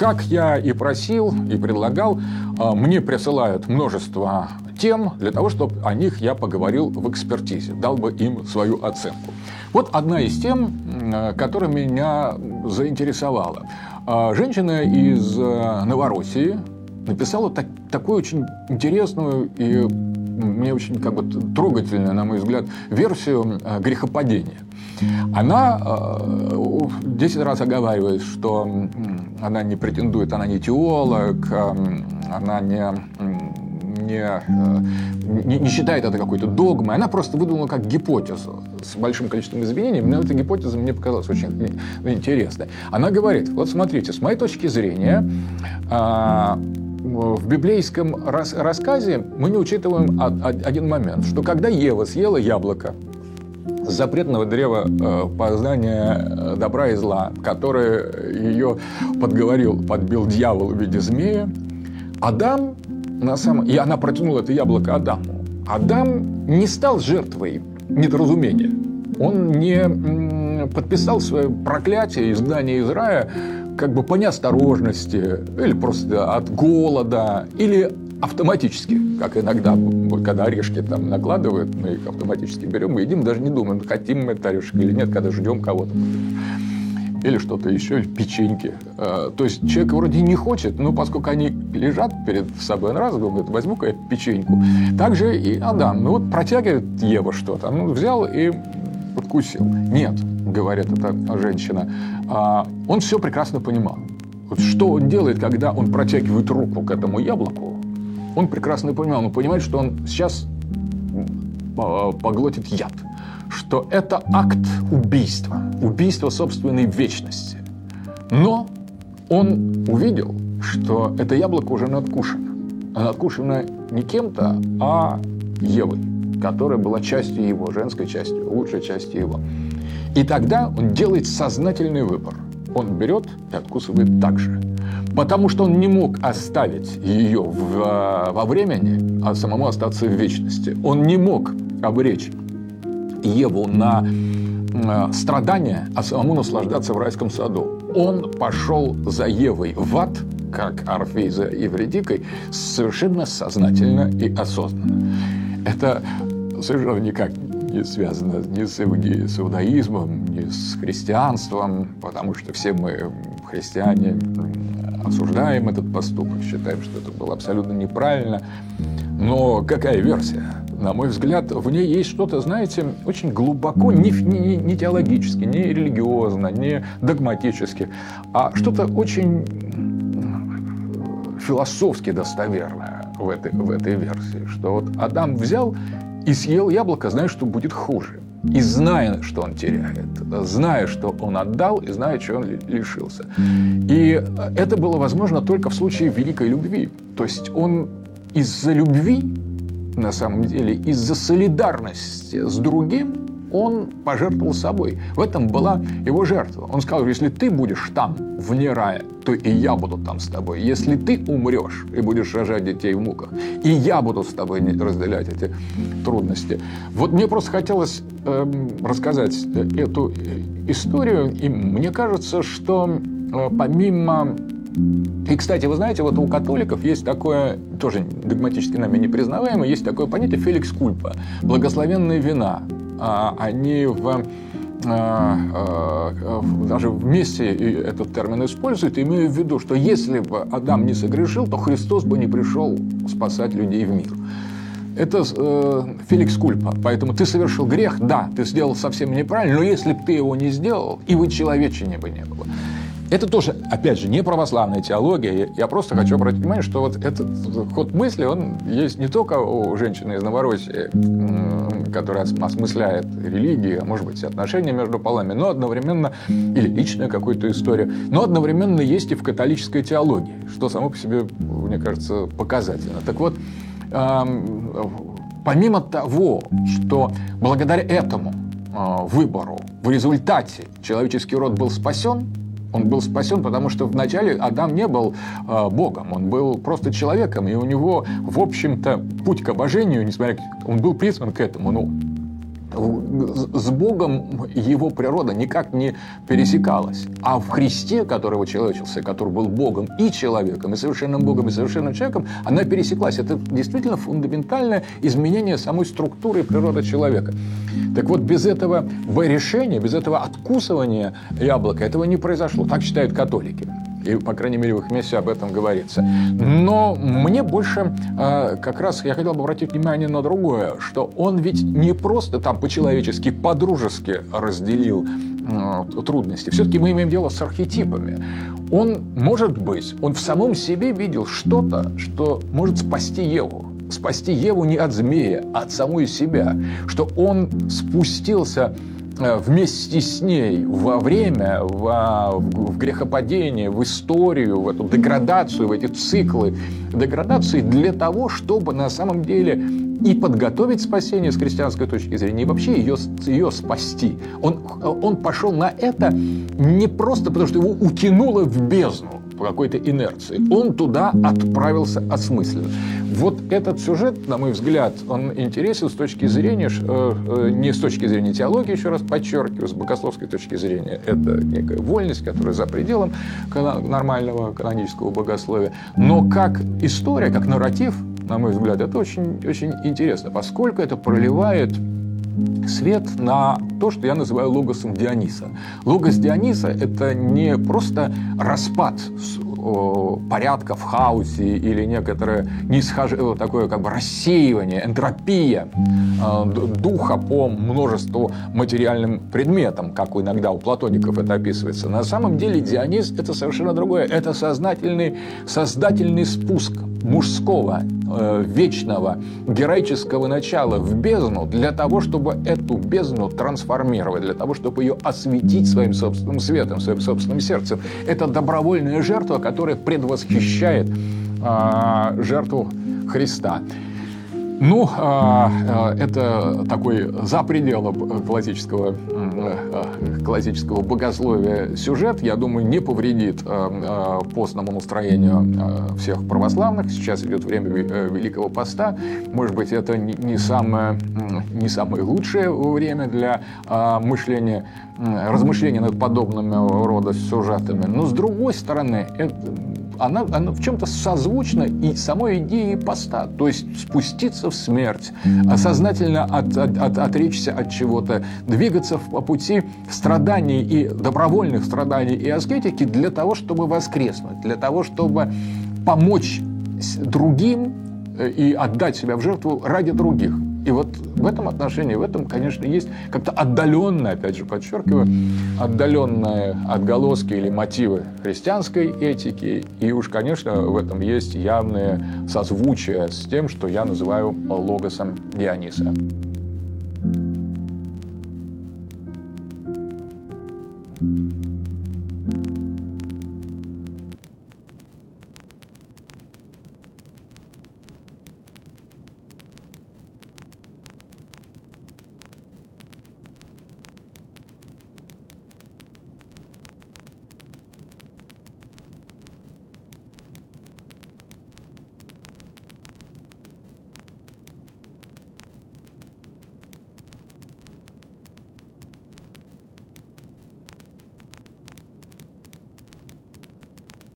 как я и просил, и предлагал, а, мне присылают множество тем для того, чтобы о них я поговорил в экспертизе, дал бы им свою оценку. Вот одна из тем, которая меня заинтересовала. А, женщина из э, Новороссии написала так, такую очень интересную и мне очень как бы трогательную, на мой взгляд, версию э, грехопадения. Она 10 э, раз оговаривает, что она не претендует, она не теолог, она не не, не, не считает это какой-то догмой, она просто выдумала как гипотезу с большим количеством извинений. Но эта гипотеза мне показалась очень интересной. Она говорит, вот смотрите, с моей точки зрения, в библейском рас рассказе мы не учитываем один момент, что когда Ева съела яблоко, запретного древа э, познания э, добра и зла, который ее подговорил, подбил дьявол в виде змея, Адам на самом... И она протянула это яблоко Адаму. Адам не стал жертвой недоразумения. Он не подписал свое проклятие изгнания из рая как бы по неосторожности, или просто от голода, или автоматически, как иногда, когда орешки там накладывают, мы их автоматически берем и едим, даже не думаем, хотим мы этот орешек или нет, когда ждем кого-то или что-то еще, или печеньки. А, то есть человек вроде не хочет, но поскольку они лежат перед собой, он раз думает, возьму-ка я печеньку. Также и Адам. Ну вот протягивает Ева что-то, ну взял и подкусил. Нет, говорит эта женщина, а, он все прекрасно понимал. Вот что он делает, когда он протягивает руку к этому яблоку, он прекрасно понимал, он понимает, что он сейчас поглотит яд что это акт убийства, убийство собственной вечности. Но он увидел, что это яблоко уже надкушено. А надкушено не кем-то, а Евой, которая была частью его, женской частью, лучшей частью его. И тогда он делает сознательный выбор. Он берет и откусывает так же. Потому что он не мог оставить ее в, во времени, а самому остаться в вечности. Он не мог обречь Еву на страдания, а самому наслаждаться в райском саду. Он пошел за Евой в ад, как Орфей за Евредикой, совершенно сознательно и осознанно. Это совершенно никак не связано ни с, с иудаизмом, ни с христианством, потому что все мы, христиане, осуждаем этот поступок, считаем, что это было абсолютно неправильно. Но какая версия? на мой взгляд, в ней есть что-то, знаете, очень глубоко, не, не, не теологически, не религиозно, не догматически, а что-то очень философски достоверное в этой, в этой версии. Что вот Адам взял и съел яблоко, зная, что будет хуже. И зная, что он теряет, зная, что он отдал, и зная, что он лишился. И это было возможно только в случае великой любви. То есть он из-за любви на самом деле из-за солидарности с другим он пожертвовал собой. В этом была его жертва. Он сказал, если ты будешь там, вне рая, то и я буду там с тобой. Если ты умрешь и будешь рожать детей в муках, и я буду с тобой разделять эти трудности. Вот мне просто хотелось эм, э, рассказать эту историю, и мне кажется, что э, помимо и, кстати, вы знаете, вот у католиков есть такое, тоже догматически нами не признаваемое, есть такое понятие феликс кульпа, благословенные вина. А, они в а, а, даже вместе этот термин используют, имея в виду, что если бы Адам не согрешил, то Христос бы не пришел спасать людей в мир. Это э, Феликс Кульпа. Поэтому ты совершил грех, да, ты сделал совсем неправильно, но если бы ты его не сделал, и вы человечения бы не было. Это тоже, опять же, не православная теология. Я просто хочу обратить внимание, что вот этот ход мысли, он есть не только у женщины из Новороссии, которая осмысляет религию, а может быть, отношения между полами, но одновременно, или личную какую-то историю, но одновременно есть и в католической теологии, что само по себе, мне кажется, показательно. Так вот, помимо того, что благодаря этому а, выбору в результате человеческий род был спасен, он был спасен, потому что вначале Адам не был э, Богом, он был просто человеком, и у него, в общем-то, путь к обожению, несмотря он был призван к этому, ну, с Богом его природа никак не пересекалась. А в Христе, который человечился, который был Богом и человеком, и совершенным Богом, и совершенным человеком, она пересеклась. Это действительно фундаментальное изменение самой структуры природы человека. Так вот, без этого решения, без этого откусывания яблока этого не произошло. Так считают католики. И, по крайней мере, в их месте об этом говорится. Но мне больше э, как раз я хотел бы обратить внимание на другое, что он ведь не просто там по-человечески, по-дружески разделил э, трудности. Все-таки мы имеем дело с архетипами. Он, может быть, он в самом себе видел что-то, что может спасти Еву спасти Еву не от змея, а от самой себя, что он спустился вместе с ней во время, в, в грехопадение, в историю, в эту деградацию, в эти циклы деградации для того, чтобы на самом деле и подготовить спасение с христианской точки зрения, и вообще ее, ее спасти. Он, он пошел на это не просто потому, что его утянуло в бездну, по какой-то инерции. Он туда отправился осмысленно. Вот этот сюжет, на мой взгляд, он интересен с точки зрения, э, э, не с точки зрения теологии, еще раз подчеркиваю, с богословской точки зрения. Это некая вольность, которая за пределом нормального канонического богословия. Но как история, как нарратив, на мой взгляд, это очень, очень интересно, поскольку это проливает свет на то, что я называю логосом Диониса. Логос Диониса – это не просто распад порядка в хаосе или некоторое нисхождение, такое как бы рассеивание, энтропия э, духа по множеству материальным предметам, как иногда у платоников это описывается. На самом деле Дионис – это совершенно другое. Это сознательный, создательный спуск мужского, э, вечного, героического начала в бездну для того, чтобы эту бездну трансформировать, для того, чтобы ее осветить своим собственным светом, своим собственным сердцем. Это добровольная жертва, которая предвосхищает э, жертву Христа. Ну, а, а, это такой за пределом классического, э, классического богословия сюжет, я думаю, не повредит а, постному настроению всех православных. Сейчас идет время э, Великого Поста. Может быть, это не самое, не самое лучшее время для мышления, размышления над подобными рода сюжетами. Но, с другой стороны, это, она, она в чем-то созвучна и самой идее поста, то есть спуститься в смерть, сознательно от, от, от, отречься от чего-то, двигаться по пути страданий и добровольных страданий и аскетики для того, чтобы воскреснуть, для того, чтобы помочь другим э, и отдать себя в жертву ради других. И вот в этом отношении, в этом, конечно, есть как-то отдаленное, опять же подчеркиваю, отдаленные отголоски или мотивы христианской этики. И уж, конечно, в этом есть явные созвучия с тем, что я называю логосом Диониса.